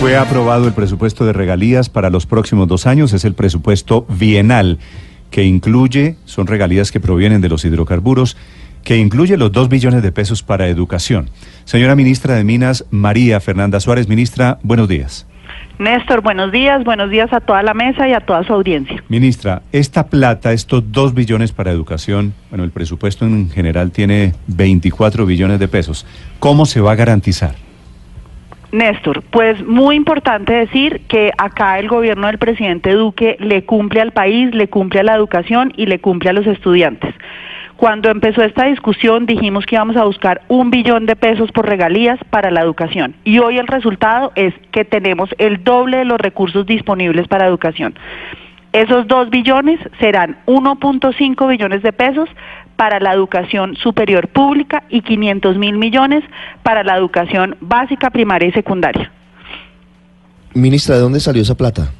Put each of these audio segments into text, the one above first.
Fue aprobado el presupuesto de regalías para los próximos dos años. Es el presupuesto bienal que incluye, son regalías que provienen de los hidrocarburos, que incluye los dos billones de pesos para educación. Señora ministra de Minas, María Fernanda Suárez, ministra, buenos días. Néstor, buenos días, buenos días a toda la mesa y a toda su audiencia. Ministra, esta plata, estos dos billones para educación, bueno, el presupuesto en general tiene 24 billones de pesos. ¿Cómo se va a garantizar? Néstor, pues muy importante decir que acá el gobierno del presidente Duque le cumple al país, le cumple a la educación y le cumple a los estudiantes. Cuando empezó esta discusión dijimos que íbamos a buscar un billón de pesos por regalías para la educación y hoy el resultado es que tenemos el doble de los recursos disponibles para educación. Esos dos billones serán 1.5 billones de pesos para la educación superior pública y 500 mil millones para la educación básica, primaria y secundaria. Ministra, ¿de dónde salió esa plata?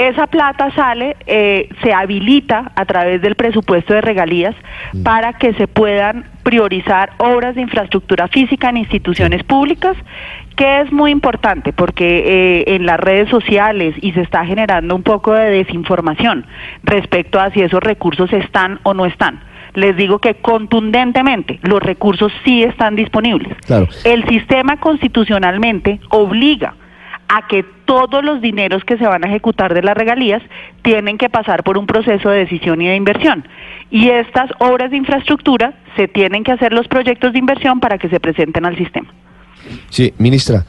Esa plata sale, eh, se habilita a través del presupuesto de regalías Mm. para que se puedan priorizar obras de infraestructura física en instituciones públicas, que es muy importante porque eh, en las redes sociales y se está generando un poco de desinformación respecto a si esos recursos están o no están. Les digo que contundentemente los recursos sí están disponibles. Claro. El sistema constitucionalmente obliga a que todos los dineros que se van a ejecutar de las regalías tienen que pasar por un proceso de decisión y de inversión. Y estas obras de infraestructura se tienen que hacer los proyectos de inversión para que se presenten al sistema. Sí, ministra,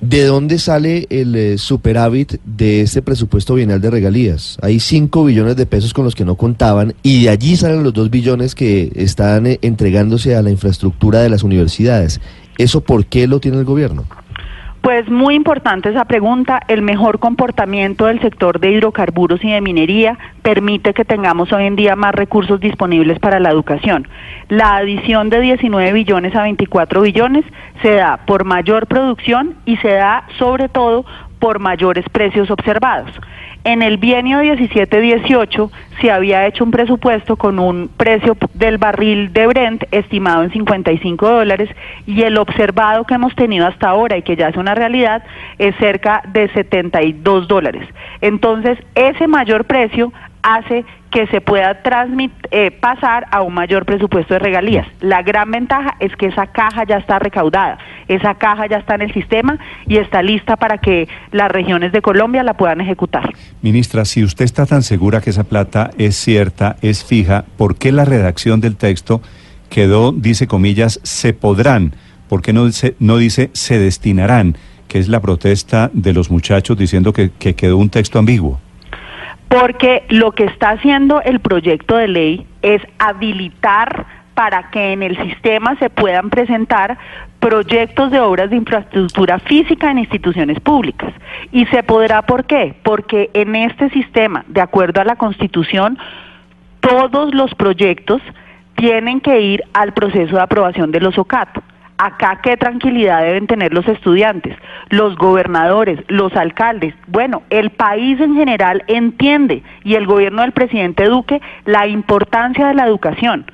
¿de dónde sale el eh, superávit de este presupuesto bienal de regalías? Hay 5 billones de pesos con los que no contaban y de allí salen los 2 billones que están eh, entregándose a la infraestructura de las universidades. ¿Eso por qué lo tiene el gobierno? Pues muy importante esa pregunta. El mejor comportamiento del sector de hidrocarburos y de minería permite que tengamos hoy en día más recursos disponibles para la educación. La adición de 19 billones a 24 billones se da por mayor producción y se da sobre todo por mayores precios observados. En el bienio 17-18 se había hecho un presupuesto con un precio del barril de Brent estimado en 55 dólares y el observado que hemos tenido hasta ahora y que ya es una realidad es cerca de 72 dólares. Entonces, ese mayor precio hace que se pueda transmit, eh, pasar a un mayor presupuesto de regalías. La gran ventaja es que esa caja ya está recaudada, esa caja ya está en el sistema y está lista para que las regiones de Colombia la puedan ejecutar. Ministra, si usted está tan segura que esa plata es cierta, es fija, ¿por qué la redacción del texto quedó, dice comillas, se podrán? ¿Por qué no dice, no dice se destinarán? Que es la protesta de los muchachos diciendo que, que quedó un texto ambiguo. Porque lo que está haciendo el proyecto de ley es habilitar para que en el sistema se puedan presentar proyectos de obras de infraestructura física en instituciones públicas. ¿Y se podrá por qué? Porque en este sistema, de acuerdo a la Constitución, todos los proyectos tienen que ir al proceso de aprobación de los OCAT. Acá qué tranquilidad deben tener los estudiantes, los gobernadores, los alcaldes. Bueno, el país en general entiende y el gobierno del presidente Duque la importancia de la educación.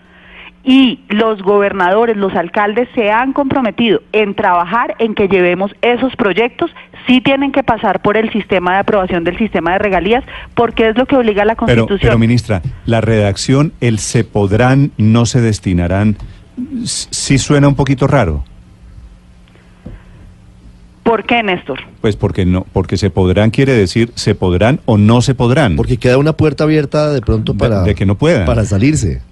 Y los gobernadores, los alcaldes se han comprometido en trabajar en que llevemos esos proyectos, sí tienen que pasar por el sistema de aprobación del sistema de regalías, porque es lo que obliga a la Constitución. pero ministra, la redacción, el se podrán, no se destinarán, sí suena un poquito raro. ¿Por qué, Néstor? Pues porque no, porque se podrán quiere decir se podrán o no se podrán. Porque queda una puerta abierta de pronto De- para, de que no puedan. para salirse.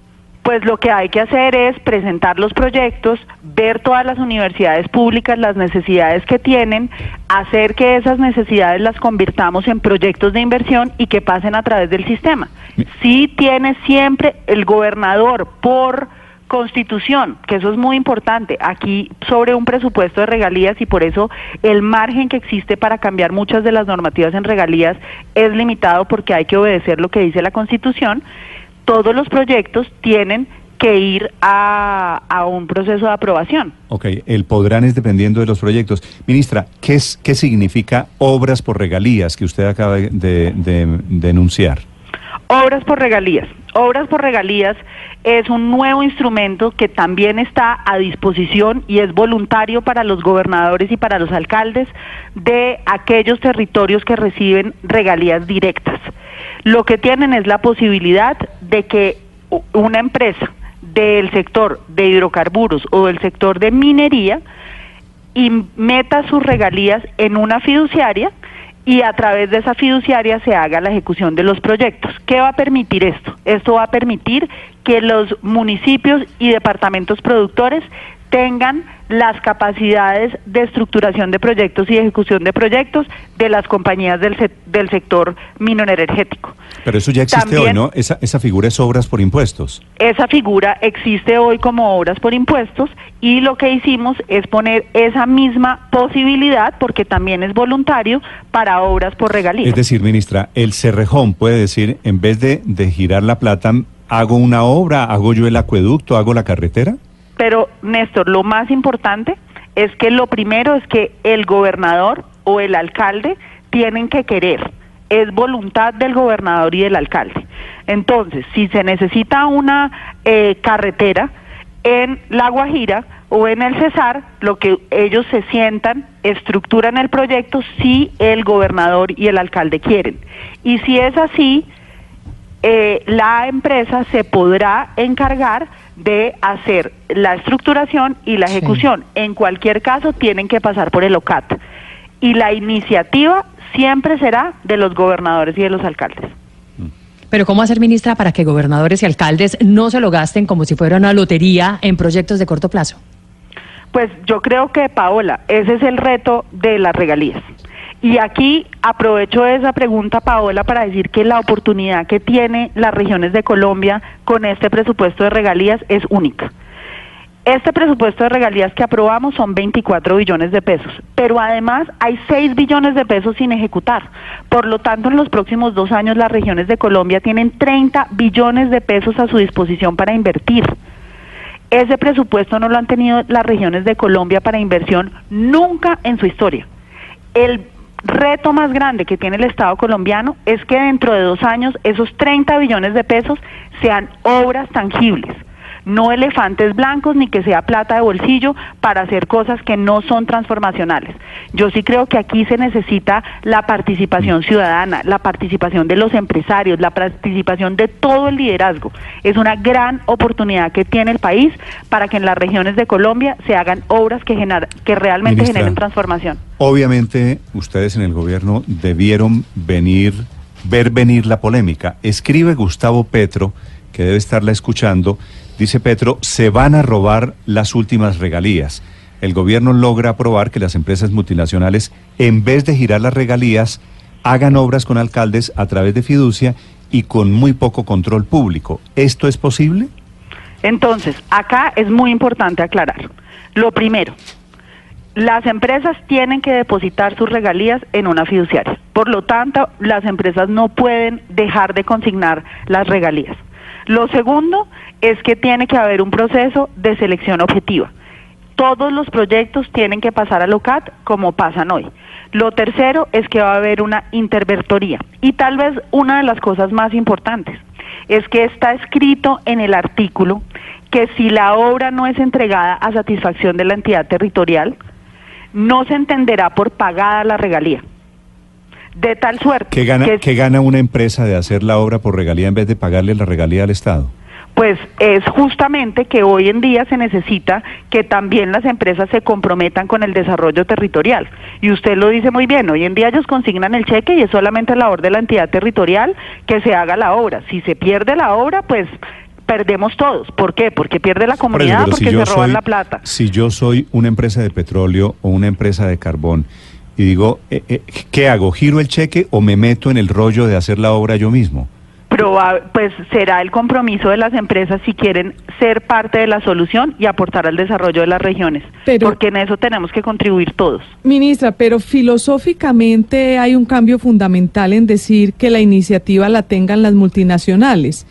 Pues lo que hay que hacer es presentar los proyectos, ver todas las universidades públicas, las necesidades que tienen, hacer que esas necesidades las convirtamos en proyectos de inversión y que pasen a través del sistema. Mi- Sí tiene siempre el gobernador por Constitución, que eso es muy importante, aquí sobre un presupuesto de regalías y por eso el margen que existe para cambiar muchas de las normativas en regalías es limitado porque hay que obedecer lo que dice la Constitución. Todos los proyectos tienen que ir a, a un proceso de aprobación. Ok, el podrán es dependiendo de los proyectos. Ministra, ¿qué, es, qué significa obras por regalías que usted acaba de, de, de denunciar? Obras por regalías. Obras por regalías es un nuevo instrumento que también está a disposición y es voluntario para los gobernadores y para los alcaldes de aquellos territorios que reciben regalías directas. Lo que tienen es la posibilidad de que una empresa del sector de hidrocarburos o del sector de minería meta sus regalías en una fiduciaria y a través de esa fiduciaria se haga la ejecución de los proyectos. ¿Qué va a permitir esto? Esto va a permitir que los municipios y departamentos productores tengan las capacidades de estructuración de proyectos y ejecución de proyectos de las compañías del, se del sector energético. Pero eso ya existe También, hoy, ¿no? Esa, esa figura es obras por impuestos. Esa figura existe hoy como obras por impuestos y lo que hicimos es poner esa misma posibilidad, porque también es voluntario, para obras por regalías. Es decir, ministra, el Cerrejón puede decir, en vez de, de girar la plata, hago una obra, hago yo el acueducto, hago la carretera. Pero, Néstor, lo más importante es que lo primero es que el gobernador o el alcalde tienen que querer. Es voluntad del gobernador y del alcalde. Entonces, si se necesita una eh, carretera en La Guajira o en el Cesar, lo que ellos se sientan, estructuran el proyecto si el gobernador y el alcalde quieren. Y si es así, eh, la empresa se podrá encargar de hacer la estructuración y la ejecución. Sí. En cualquier caso, tienen que pasar por el OCAT. Y la iniciativa siempre será de los gobernadores y de los alcaldes. Pero ¿cómo hacer, ministra, para que gobernadores y alcaldes no se lo gasten como si fuera una lotería en proyectos de corto plazo? Pues yo creo que, Paola, ese es el reto de las regalías. Y aquí aprovecho esa pregunta, Paola, para decir que la oportunidad que tiene las regiones de Colombia con este presupuesto de regalías es única. Este presupuesto de regalías que aprobamos son 24 billones de pesos, pero además hay 6 billones de pesos sin ejecutar. Por lo tanto, en los próximos dos años las regiones de Colombia tienen 30 billones de pesos a su disposición para invertir. Ese presupuesto no lo han tenido las regiones de Colombia para inversión nunca en su historia. El reto más grande que tiene el Estado colombiano es que dentro de dos años esos 30 billones de pesos sean obras tangibles, no elefantes blancos ni que sea plata de bolsillo para hacer cosas que no son transformacionales. Yo sí creo que aquí se necesita la participación ciudadana, la participación de los empresarios, la participación de todo el liderazgo. Es una gran oportunidad que tiene el país para que en las regiones de Colombia se hagan obras que, gener que realmente Ministra, generen transformación. Obviamente ustedes en el gobierno debieron venir, ver venir la polémica. Escribe Gustavo Petro, que debe estarla escuchando, dice Petro, se van a robar las últimas regalías. El gobierno logra aprobar que las empresas multinacionales, en vez de girar las regalías, hagan obras con alcaldes a través de fiducia y con muy poco control público. ¿Esto es posible? Entonces, acá es muy importante aclarar. Lo primero, las empresas tienen que depositar sus regalías en una fiduciaria. Por lo tanto, las empresas no pueden dejar de consignar las regalías. Lo segundo es que tiene que haber un proceso de selección objetiva. Todos los proyectos tienen que pasar al OCAT como pasan hoy. Lo tercero es que va a haber una intervertoría. Y tal vez una de las cosas más importantes es que está escrito en el artículo que si la obra no es entregada a satisfacción de la entidad territorial, no se entenderá por pagada la regalía. De tal suerte. ¿Qué gana, que, ¿Qué gana una empresa de hacer la obra por regalía en vez de pagarle la regalía al Estado? Pues es justamente que hoy en día se necesita que también las empresas se comprometan con el desarrollo territorial. Y usted lo dice muy bien, hoy en día ellos consignan el cheque y es solamente labor de la entidad territorial que se haga la obra. Si se pierde la obra, pues perdemos todos. ¿Por qué? Porque pierde la comunidad, Por eso, porque si se roban soy, la plata. Si yo soy una empresa de petróleo o una empresa de carbón y digo, eh, eh, ¿qué hago? ¿Giro el cheque o me meto en el rollo de hacer la obra yo mismo? pues será el compromiso de las empresas si quieren ser parte de la solución y aportar al desarrollo de las regiones, porque en eso tenemos que contribuir todos. Ministra, pero filosóficamente hay un cambio fundamental en decir que la iniciativa la tengan las multinacionales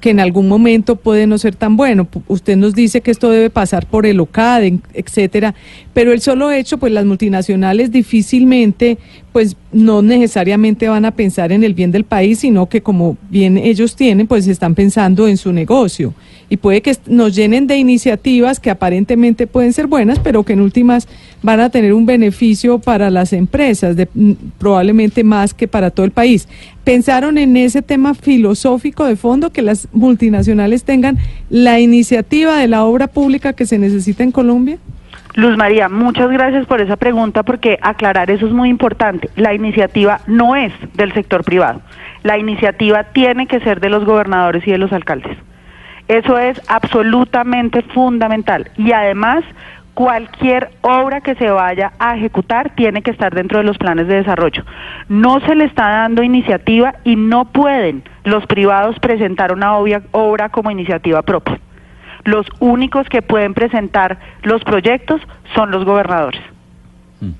que en algún momento puede no ser tan bueno. Usted nos dice que esto debe pasar por el OCAD, etcétera, pero el solo hecho, pues las multinacionales difícilmente, pues no necesariamente van a pensar en el bien del país, sino que como bien ellos tienen, pues están pensando en su negocio. Y puede que nos llenen de iniciativas que aparentemente pueden ser buenas, pero que en últimas van a tener un beneficio para las empresas, de, probablemente más que para todo el país. ¿Pensaron en ese tema filosófico de fondo, que las multinacionales tengan la iniciativa de la obra pública que se necesita en Colombia? Luz María, muchas gracias por esa pregunta porque aclarar eso es muy importante. La iniciativa no es del sector privado. La iniciativa tiene que ser de los gobernadores y de los alcaldes. Eso es absolutamente fundamental. Y además, cualquier obra que se vaya a ejecutar tiene que estar dentro de los planes de desarrollo. No se le está dando iniciativa y no pueden los privados presentar una obra como iniciativa propia los únicos que pueden presentar los proyectos son los gobernadores. Mm.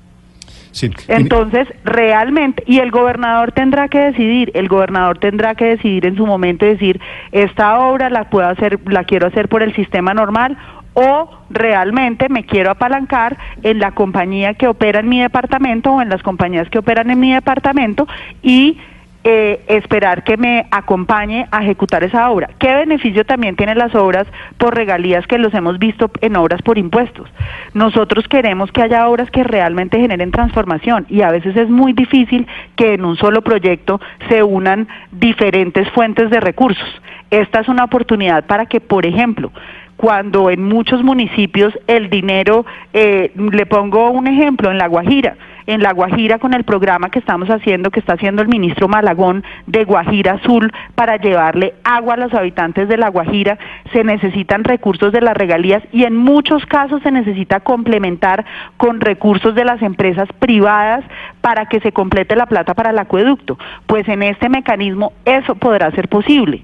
Entonces, realmente, y el gobernador tendrá que decidir, el gobernador tendrá que decidir en su momento decir, esta obra la puedo hacer, la quiero hacer por el sistema normal o realmente me quiero apalancar en la compañía que opera en mi departamento o en las compañías que operan en mi departamento y eh, esperar que me acompañe a ejecutar esa obra. ¿Qué beneficio también tienen las obras por regalías que los hemos visto en obras por impuestos? Nosotros queremos que haya obras que realmente generen transformación y a veces es muy difícil que en un solo proyecto se unan diferentes fuentes de recursos. Esta es una oportunidad para que, por ejemplo, cuando en muchos municipios el dinero, eh, le pongo un ejemplo, en La Guajira, en La Guajira con el programa que estamos haciendo, que está haciendo el ministro Malagón de Guajira Azul para llevarle agua a los habitantes de La Guajira, se necesitan recursos de las regalías y en muchos casos se necesita complementar con recursos de las empresas privadas para que se complete la plata para el acueducto. Pues en este mecanismo eso podrá ser posible.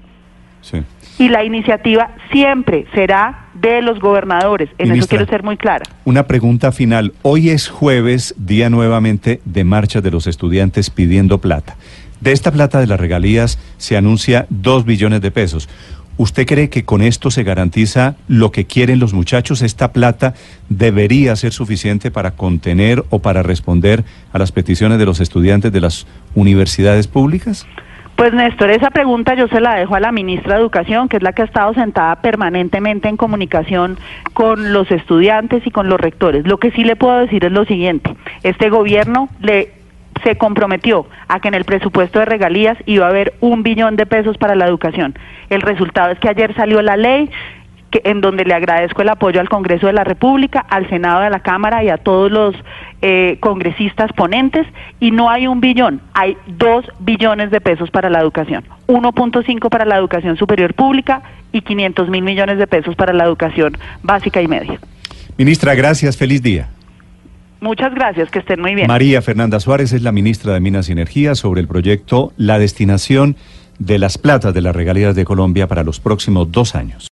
Sí y la iniciativa siempre será de los gobernadores. En eso quiero ser muy clara. Una pregunta final. Hoy es jueves, día nuevamente de marcha de los estudiantes pidiendo plata. De esta plata de las regalías se anuncia dos billones de pesos. ¿Usted cree que con esto se garantiza lo que quieren los muchachos? ¿Esta plata debería ser suficiente para contener o para responder a las peticiones de los estudiantes de las universidades públicas? Pues Néstor, esa pregunta yo se la dejo a la ministra de Educación, que es la que ha estado sentada permanentemente en comunicación con los estudiantes y con los rectores. Lo que sí le puedo decir es lo siguiente, este gobierno le se comprometió a que en el presupuesto de regalías iba a haber un billón de pesos para la educación. El resultado es que ayer salió la ley, que, en donde le agradezco el apoyo al Congreso de la República, al Senado de la Cámara y a todos los eh, congresistas ponentes, y no hay un billón, hay dos billones de pesos para la educación, 1.5 para la educación superior pública y 500 mil millones de pesos para la educación básica y media. Ministra, gracias, feliz día. Muchas gracias, que estén muy bien. María Fernanda Suárez es la ministra de Minas y Energía sobre el proyecto La destinación de las platas de las regalías de Colombia para los próximos dos años.